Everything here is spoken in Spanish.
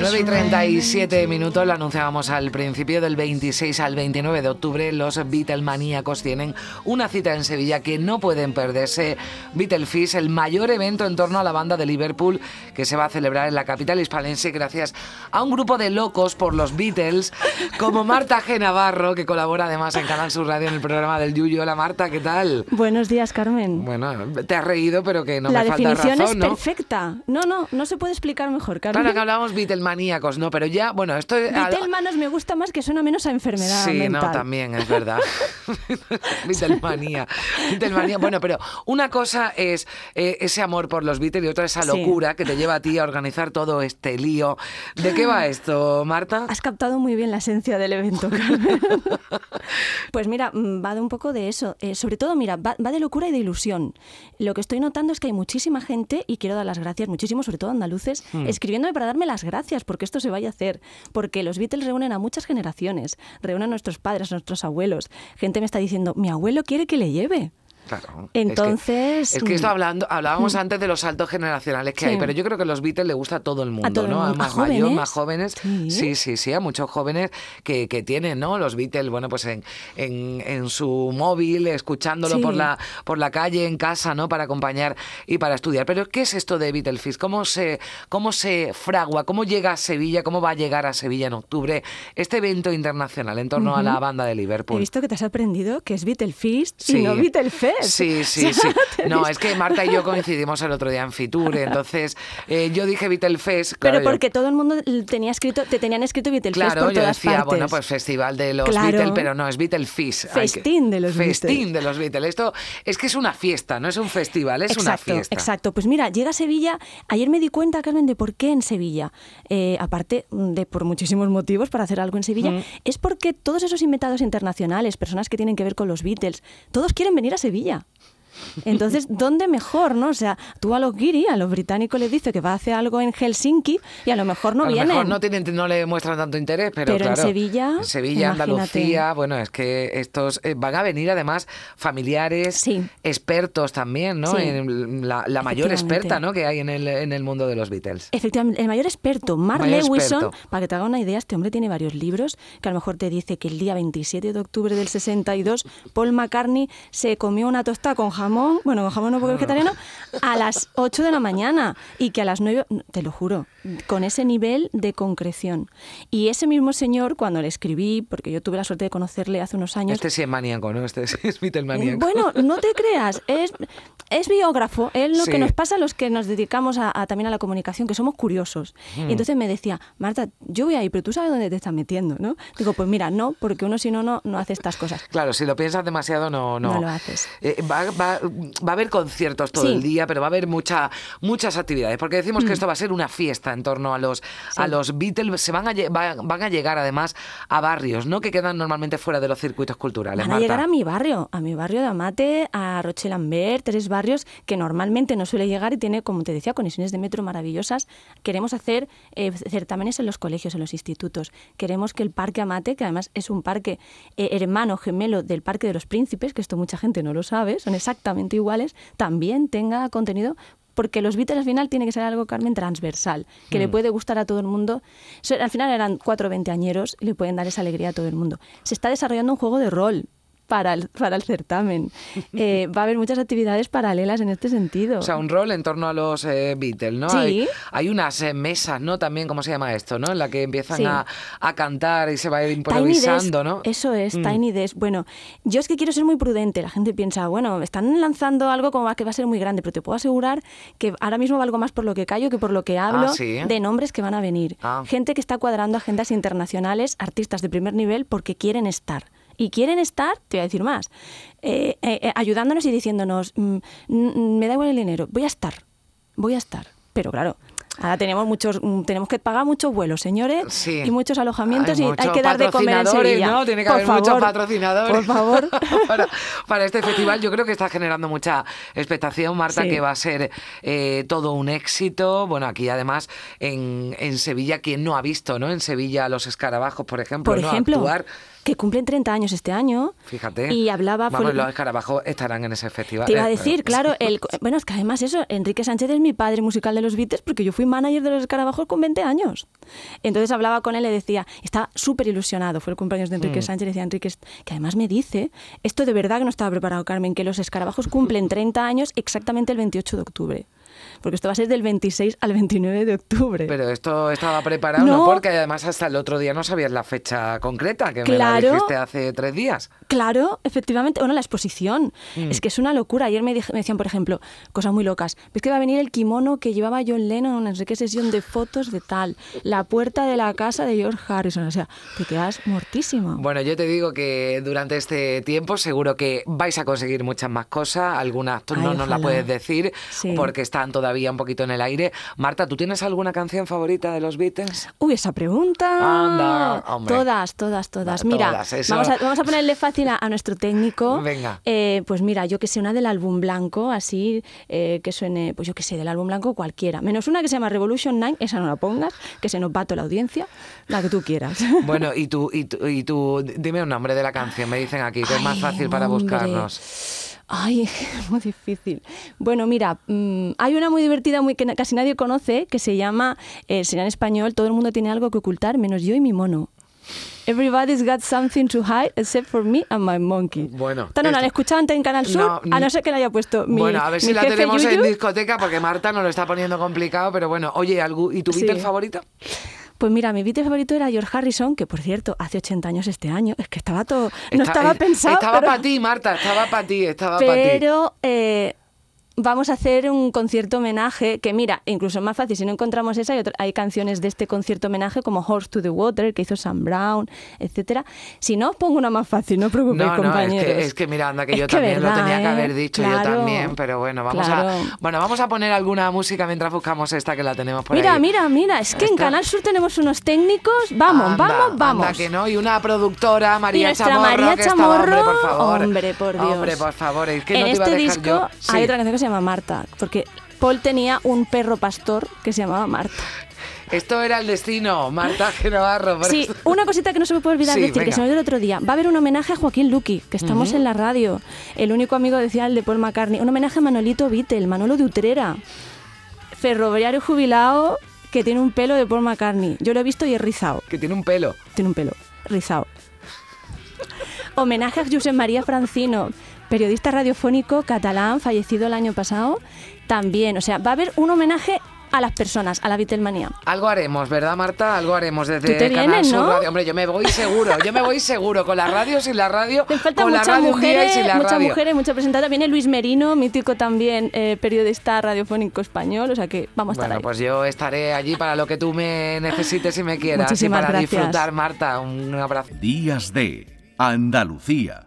9 y rain. 37 minutos, lo anunciábamos al principio del 26 al 29 de octubre. Los Beatlemaníacos tienen una cita en Sevilla que no pueden perderse. Beatlefist, el mayor evento en torno a la banda de Liverpool que se va a celebrar en la capital hispalense gracias a un grupo de locos por los Beatles, como Marta G. Navarro, que colabora además en Canal Sur Radio en el programa del Yuyo. Hola Marta, ¿qué tal? Buenos días, Carmen. Bueno, te has reído, pero que no la me falta definición razón, es ¿no? perfecta. No, no, no se puede explicar mejor, Carmen. Claro que hablábamos Beatlemaníacos, ¿no? Pero ya, bueno, esto es... Beatlemanos me gusta más que suena menos a enfermedad Sí, mental. no, también, es verdad. Beatlemanía. Beatlemanía. Bueno, pero una cosa es eh, ese amor por los Beatles y otra esa Sí. locura que te lleva a ti a organizar todo este lío. ¿De qué va esto, Marta? Has captado muy bien la esencia del evento, Carmen. pues mira, mm, va de un poco de eso. Eh, sobre todo, mira, va, va de locura y de ilusión. Lo que estoy notando es que hay muchísima gente, y quiero dar las gracias, muchísimo, sobre todo andaluces, Hmm. escribiéndome para darme las gracias porque esto se vaya a hacer. Porque los Beatles reúnen a muchas generaciones, reúnen a nuestros padres, a nuestros abuelos. Gente me está diciendo, mi abuelo quiere que le lleve. Claro. es que- Entonces, Es que, esto mm, hablando, hablábamos antes de los saltos generacionales que Sí. hay, pero yo creo que los Beatles le gusta a todo el mundo, todo el ¿no? A mundo. ¿A más mayores, jóvenes? más jóvenes. Sí. sí, sí, sí, a muchos jóvenes que, que tienen, ¿no? Los Beatles, bueno, pues en, en, en su móvil, escuchándolo Sí. por la por la calle, en casa, ¿no? Para acompañar y para estudiar. Pero ¿qué es esto de Beatlefist? ¿Cómo se, cómo se fragua? ¿Cómo llega a Sevilla? ¿Cómo va a llegar a Sevilla en octubre este evento internacional en torno a la banda de He Liverpool? visto que te has aprendido que es Beatlefist Sí. y no Beatlefest. Sí, sí, sí. No, es que Marta y yo coincidimos el otro día en Fitur, entonces eh, yo dije Beatlefest. claro, Pero yo- porque todo el mundo tenía escrito, te tenían escrito Beatlefest Claro, por yo todas decía, partes. bueno, pues festival de los Claro. Beatles, pero no, es que- Festín de los Festín Beatles. de los Beatles. Esto es que es una fiesta, no es un festival, es una fiesta. exacto. Pues mira, llega a Sevilla. Ayer me di cuenta, Carmen, de por qué en Sevilla. Eh, aparte de por muchísimos motivos para hacer algo en Sevilla, Mm. es porque todos esos invitados internacionales, personas que tienen que ver con los Beatles, todos quieren venir a Sevilla. yeah Entonces, ¿dónde mejor, no? O sea, tú a los guiri, a los británicos les dices que va a hacer algo en Helsinki y a lo mejor no a lo vienen. mejor no, tienen, no le muestran tanto interés, pero, Pero en Sevilla, en Sevilla, imagínate. Andalucía, bueno, es que estos eh, van a venir además familiares, Sí. expertos también, ¿no? Sí. En la, la mayor experta, ¿no? Que hay en el, en el mundo de los Beatles. Efectivamente, el mayor experto, Mark Mayor Lewison, experto. para que te haga una idea, este hombre tiene varios libros, que a lo mejor te dice que el día 27 de octubre del 62, Paul McCartney se comió una tostada con jamón, bueno, con jamón no porque es vegetariano, a las 8 de la mañana y que a las 9, te lo juro, con ese nivel de concreción. Y ese mismo señor, cuando le escribí, porque yo tuve la suerte de conocerle hace unos años, Este sí es maníaco, ¿no? Este sí es Beatlemaníaco. bueno, no te creas, es, es biógrafo, es lo Sí. que nos pasa a los que nos dedicamos a, a también a la comunicación, que somos curiosos. Mm. Y entonces me decía, Marta, yo voy ahí, pero tú sabes dónde te estás metiendo, ¿no? Digo, pues mira, no, porque uno si no, no, no hace estas cosas. Claro, si lo piensas demasiado no, no. No lo haces. Eh, va, va- va a haber conciertos todo Sí. Mm. el día, pero va a haber mucha, muchas actividades, porque decimos que esto va a ser una fiesta en torno a los, a los Beatles. Se van a, lle- va- van a llegar además a barrios, ¿no? Que quedan normalmente fuera de los circuitos culturales. Van a Marta. llegar a mi barrio, a mi barrio de Amate, a Roche-Lambert, tres barrios que normalmente no suele llegar y tiene, como te decía, conexiones de metro maravillosas. Queremos hacer eh, certámenes en los colegios, en los institutos. Queremos que el Parque Amate, que además es un parque eh, hermano, gemelo del Parque de los Príncipes, que esto mucha gente no lo sabe, son exactamente iguales, también tenga contenido porque los Beatles al final tiene que ser algo, Carmen, transversal, que le puede gustar a todo el mundo. Al final eran cuatro veinteañeros y le pueden dar esa alegría a todo el mundo. Se está desarrollando un juego de rol para el, para el certamen. Eh, va a haber muchas actividades paralelas en este sentido. O sea, un rol en torno a los eh, Beatles, ¿no? Sí. Hay, hay unas eh, mesas, ¿no? También, ¿cómo se llama esto, no? En la que empiezan Sí. a, a cantar y se va a ir improvisando, ¿no? Eso es, Mm. Tiny Desk. Bueno, yo es que quiero ser muy prudente. La gente piensa, bueno, están lanzando algo como que va a ser muy grande, pero te puedo asegurar que ahora mismo valgo más por lo que callo que por lo que hablo Ah, ¿sí? de nombres que van a venir. Ah. Gente que está cuadrando agendas internacionales, artistas de primer nivel, porque quieren estar. Y quieren estar, te voy a decir más, eh, eh, eh, ayudándonos y diciéndonos, mm, mm, me da igual el dinero, voy a estar, voy a estar. Pero claro, Ahora tenemos muchos, mm, tenemos que pagar muchos vuelos, señores, Sí. y muchos alojamientos Hay y hay muchos que dar de comer en Sevilla. ¿no? Tiene que Por haber muchos favor, patrocinadores. Por favor. para, para este festival. Yo creo que está generando mucha expectación, Marta, Sí. que va a ser eh, todo un éxito. Bueno, aquí además en, en Sevilla, quien no ha visto, ¿no? En Sevilla los escarabajos, por ejemplo, Por ¿no? ejemplo, Actuar. Que cumplen 30 años este año. Fíjate. Y hablaba... Vamos, fue- los escarabajos estarán en ese festival. Te iba a eh, decir, claro, el, bueno, es que además eso, Enrique Sánchez es mi padre musical de los Beatles porque yo fui manager de los escarabajos con 20 años. Entonces hablaba con él y le decía, está súper ilusionado, fue el cumpleaños de Mm. Enrique Sánchez, le decía Enrique, que además me dice, esto de verdad que no estaba preparado, Carmen, que los escarabajos cumplen 30 años exactamente el 28 de octubre. Porque esto va a ser del 26 al 29 de octubre. Pero esto estaba preparado, ¿no? No. Porque además hasta el otro día no sabías la fecha concreta, que me la Claro. dijiste hace tres días. Claro, efectivamente. Bueno, la exposición. Mm. Es que es una locura. Ayer me, dije- me decían, por ejemplo, cosas muy locas. ¿Ves que va a venir el kimono que llevaba John Lennon en no sé qué sesión de fotos de tal? La puerta de la casa de George Harrison. O sea, te quedas mortísimo. Bueno, yo te digo que durante este tiempo seguro que vais a conseguir muchas más cosas. Algunas tú Ay, no nos las puedes decir Sí. porque están todavía un poquito en el aire. Marta, ¿tú tienes alguna canción favorita de los Beatles? Uy, esa pregunta. Anda, hombre. Todas, todas, todas. Va, Mira, todas, vamos, a, vamos a ponerle fácil a, a nuestro técnico. Venga. Eh, pues mira, yo que sé, una del álbum blanco, así, eh, que suene, pues yo que sé, del álbum blanco cualquiera. Menos una que se llama Revolution 9, esa no la pongas, que se nos va toda la audiencia, la que tú quieras. Bueno, y tú, y tú, y tú, dime un nombre de la canción, me dicen aquí, que es más fácil para hombre. buscarnos. Ay, es muy difícil. Bueno, mira, mm, hay una muy divertida muy que casi nadie conoce que se llama, eh, será en español, Todo el mundo tiene algo que ocultar, menos yo y mi mono. Everybody's got something to hide except for me and my monkey. Bueno, Esta no la han escuchado antes en Canal Sur, No, a no ser que la haya puesto mi bueno, a ver si la tenemos en Yuyu. discoteca porque Marta nos lo está poniendo complicado, pero bueno, oye, ¿algú- ¿y tu Sí. Beatle favorito? Pues mira, mi Beatle favorito era George Harrison, que por cierto, hace 80 años este año. Es que estaba todo. No Está- estaba eh, pensado. Estaba pero- para ti, Marta, estaba para ti, estaba para ti. Pero eh, vamos a hacer un concierto homenaje que, mira, incluso es más fácil, si no encontramos esa, hay, otra- hay canciones de este concierto homenaje como Horse to the Water, que hizo Sam Brown, etcétera. Si no, os pongo una más fácil, no os preocupéis, No, no, es compañeros. que, es que mira, anda, que Es yo que también lo tenía que ¿eh? haber dicho, yo también, pero bueno, vamos claro. a bueno, vamos a poner alguna música mientras buscamos esta que la tenemos por Mira, ahí. mira, mira, es que en Canal Sur tenemos unos técnicos. Vamos, Anda, vamos, vamos. anda que no, y una productora, María nuestra Chamorro, María que hombre, por favor. hombre, por Dios. Hombre, por favor, es que en no te iba a este dejar disco yo. hay Sí. otra canción que se llama Marta, porque Paul tenía un perro pastor que se llamaba Marta. Esto era el destino, Marta Genovarro. por Sí, eso- una cosita que no se me puede olvidar Sí, decir, venga. que se me olvidó el otro día. Va a haber un homenaje a Joaquín Luqui, que estamos en la radio. El único amigo decía el de Paul McCartney. Un homenaje a Manolito Beatle, Manolo de Utrera. Ferroviario jubilado que tiene un pelo de Paul McCartney. Yo lo he visto y es rizado. Que tiene un pelo. Tiene un pelo rizado. Homenaje a Josep María Francino, periodista radiofónico catalán, fallecido el año pasado. También, o sea, va a haber un homenaje a las personas, a la Beatlemanía. Algo haremos, ¿verdad, Marta? Algo haremos desde Tú te Canal vienes, Sur ¿no? Radio. Hombre, yo me voy seguro, yo me voy seguro. Con la radio, sin la radio, Te faltan con la radio día y mujeres, sin la muchas radio. mujeres, mucha presentada. Viene Luis Merino, mítico también eh, periodista radiofónico español, o sea que vamos a estar Bueno, ahí. pues yo estaré allí para lo que tú me necesites y me quieras. Muchísimas y para gracias. disfrutar, Marta. Un abrazo. Días de Andalucía